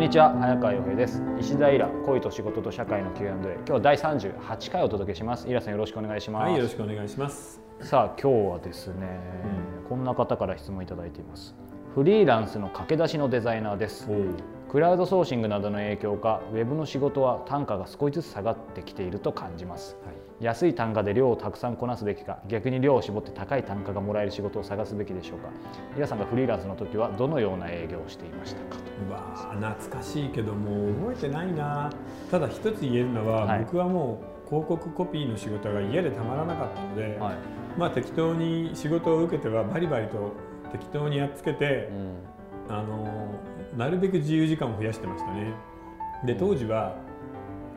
んにちは早川洋平です。石田イラ恋と仕事と社会の Q&A 今日は第38回お届けします。イラさんよろしくお願いします。はい、よろしくお願いします。さあ今日はですね、こんな方から質問いただいています。フリーランスの駆け出しのデザイナーです。クラウドソーシングなどの影響かウェブの仕事は単価が少しずつ下がってきていると感じます安い単価で量をたくさんこなすべきか逆に量を絞って高い単価がもらえる仕事を探すべきでしょうか。皆さんがフリーランスの時はどのような営業をしていましたか？うわー懐かしいけどもう覚えてないな。ただ一つ言えるのは、はい。僕はもう広告コピーの仕事が嫌でたまらなかったので、はい、まあ適当に仕事を受けてはバリバリと適当にやっつけてう、ん。あのなるべく自由時間を増やしてましたね。で当時は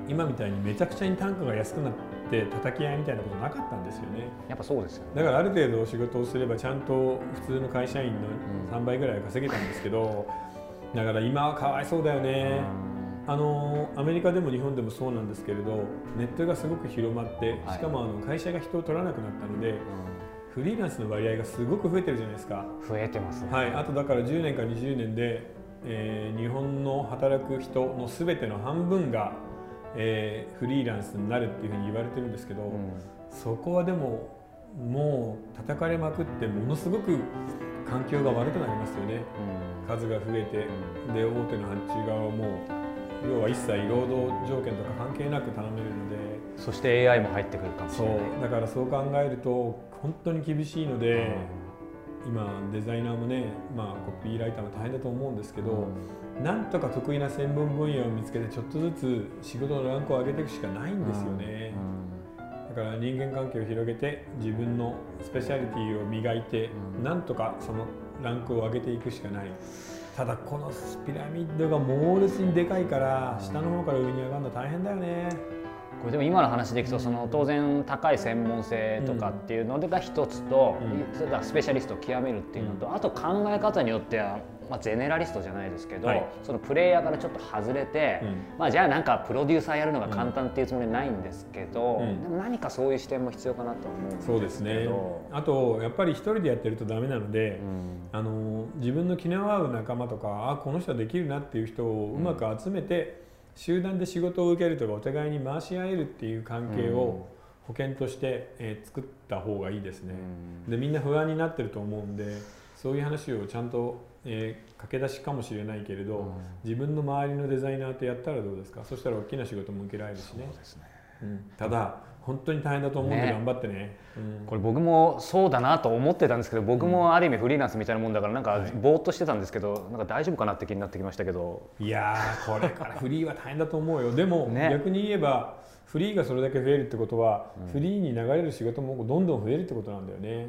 今みたいにめちゃくちゃに単価が安くなって叩き合いみたいなことなかったんですよね。やっぱそうですよね。だからある程度仕事をすればちゃんと普通の会社員のうん。3倍ぐらいは稼げたんですけど、だから今はかわいそうだよね、あのアメリカでも日本でもそうなんですけれどネットがすごく広まってはい。しかもあの会社が人を取らなくなったので、フリーランスの割合がすごく増えてるじゃないですか、増えてますね、はい、あとだから10年か20年で、えー日本の働く人の全ての半分が、えーフリーランスになるっていうふうに言われてるんですけど、うん。そこはでももう叩かれまくってものすごく環境が悪くなりますよね。数が増えてで大手の発注側はもう要は一切労働条件とか関係なく頼めるので。そして AI も入ってくるかもしそれない。う。だからそう考えると本当に厳しいので、今デザイナーもね、まあ、コピーライターも大変だと思うんですけど、なんとか得意な専門分野を見つけてちょっとずつ仕事のランクを上げていくしかないんですよね。だから人間関係を広げて自分のスペシャリティを磨いて、うん。なんとかそのランクを上げていくしかない。ただこのピラミッドが猛烈にでかいから下の方から上に上がるの大変だよねこれでも今の話でいくとその当然高い専門性とかっていうのが一つと、うん。それからスペシャリストを極めるっていうのと、あと考え方によっては、まあ、ゼネラリストじゃないですけど、はい。そのプレイヤーからちょっと外れて、うん。まあ、じゃあなんかプロデューサーやるのが簡単っていうつもりはないんですけど、うん。でも何かそういう視点も必要かなと思うんですけど。そうですね。あとやっぱり一人でやってるとダメなので、うん。あの自分の気の合う仲間とかあこの人はできるなっていう人をうまく集めて、集団で仕事を受けるとかお互いに回し合えるっていう関係を保険として、えー作った方がいいですね。でみんな不安になってると思うんでそういう話をちゃんと、えー駆け出しかもしれないけれど、うん。自分の周りのデザイナーとやったらどうですか？そしたら大きな仕事も受けられるしね。そうですね。うんただ本当に大変だと思うんでね。頑張ってね。うん。これ僕もそうだなと思ってたんですけど僕もある意味フリーランスみたいなもんだからなんかはい。ぼーっとしてたんですけどなんか大丈夫かなって気になってきましたけど。いやーこれからフリーは大変だと思うよ。でも、ね。逆に言えばフリーがそれだけ増えるってことは、うん。フリーに流れる仕事もどんどん増えるってことなんだよね。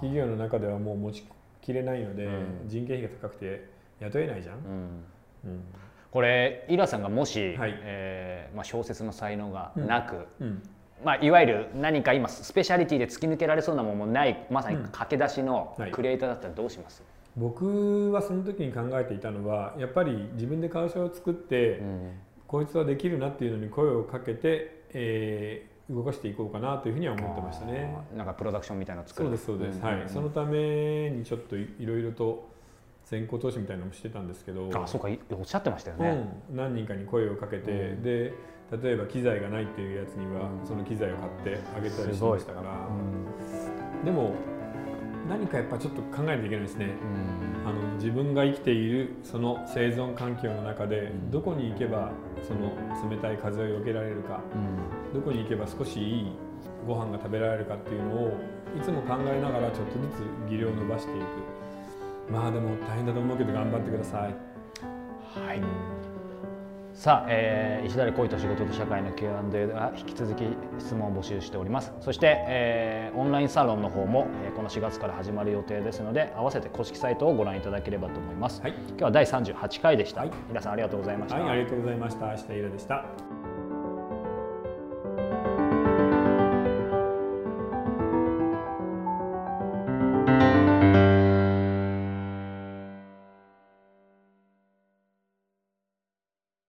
企業の中ではもう持ちきれないので、うん。人件費が高くて雇えないじゃん。うんこれイラさんがもし、はい。えーまあ、小説の才能がなく、うん。まあ、いわゆる何か今スペシャリティで突き抜けられそうなものもないまさにうん。駆け出しのはい。クリエイターだったらどうします、僕はその時に考えていたのはやっぱり自分で会社を作って、うん。こいつはできるなっていうのに声をかけて、えー動かしていこうかなというふうには思ってましたね。なんかプロダクションみたいなの作る。そうですそうです、ん。はい、そのためにちょっといいろいろと先行投資みたいなのもしてたんですけどあそうかいおっしゃってましたよね、うん、何人かに声をかけて、うん。で例えば機材がないっていうやつには、うん。その機材を買ってあげたりしすごい。ましたから、でも何かやっぱちょっと考えないといけないですね。うん。あの自分が生きているその生存環境の中で、うん。どこに行けばその冷たい風を避けられるかうん。どこに行けば少しいいご飯が食べられるかっていうのをいつも考えながらちょっとずつ技量を伸ばしていくまあでも大変だと思うけど頑張ってください。はい。さあ、えー石田で恋と仕事と社会の Q&A では引き続き質問を募集しております。そして、えーオンラインサロンの方も、えーこの4月から始まる予定ですので合わせて公式サイトをご覧いただければと思います、はい。今日は第38回でした、はい。皆さんありがとうございました、はい、ありがとうございました。下平でした。